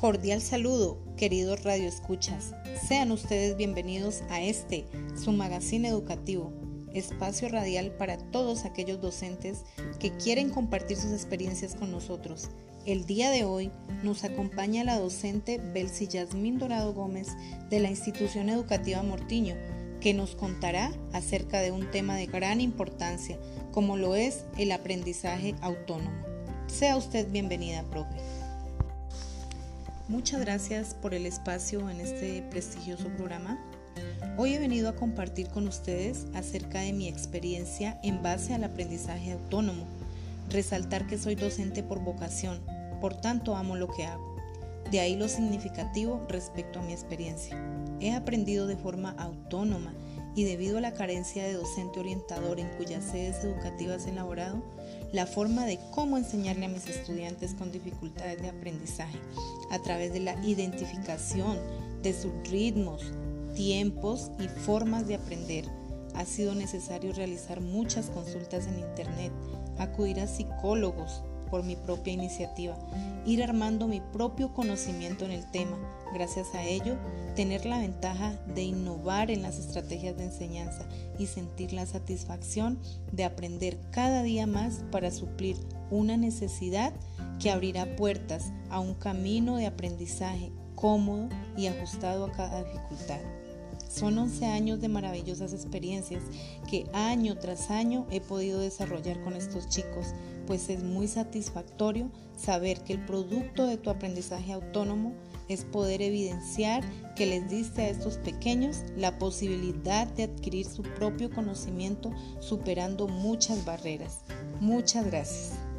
Cordial saludo, queridos radioescuchas. Sean ustedes bienvenidos a este, su magazine educativo, espacio radial para todos aquellos docentes que quieren compartir sus experiencias con nosotros. El día de hoy nos acompaña la docente Belsi Yasmín Dorado Gómez de la institución educativa Mortiño, que nos contará acerca de un tema de gran importancia, como lo es el aprendizaje autónomo. Sea usted bienvenida, profe. Muchas gracias por el espacio en este prestigioso programa. Hoy he venido a compartir con ustedes acerca de mi experiencia en base al aprendizaje autónomo. Resaltar que soy docente por vocación, por tanto amo lo que hago. De ahí lo significativo respecto a mi experiencia. He aprendido de forma autónoma y debido a la carencia de docente orientador en cuyas sedes educativas he elaborado, la forma de cómo enseñarle a mis estudiantes con dificultades de aprendizaje a través de la identificación de sus ritmos, tiempos y formas de aprender. Ha sido necesario realizar muchas consultas en Internet, acudir a psicólogos por mi propia iniciativa, ir armando mi propio conocimiento en el tema. Gracias a ello, tener la ventaja de innovar en las estrategias de enseñanza y sentir la satisfacción de aprender cada día más para suplir una necesidad que abrirá puertas a un camino de aprendizaje cómodo y ajustado a cada dificultad. Son 11 años de maravillosas experiencias que año tras año he podido desarrollar con estos chicos, pues es muy satisfactorio saber que el producto de tu aprendizaje autónomo es poder evidenciar que les diste a estos pequeños la posibilidad de adquirir su propio conocimiento superando muchas barreras. Muchas gracias.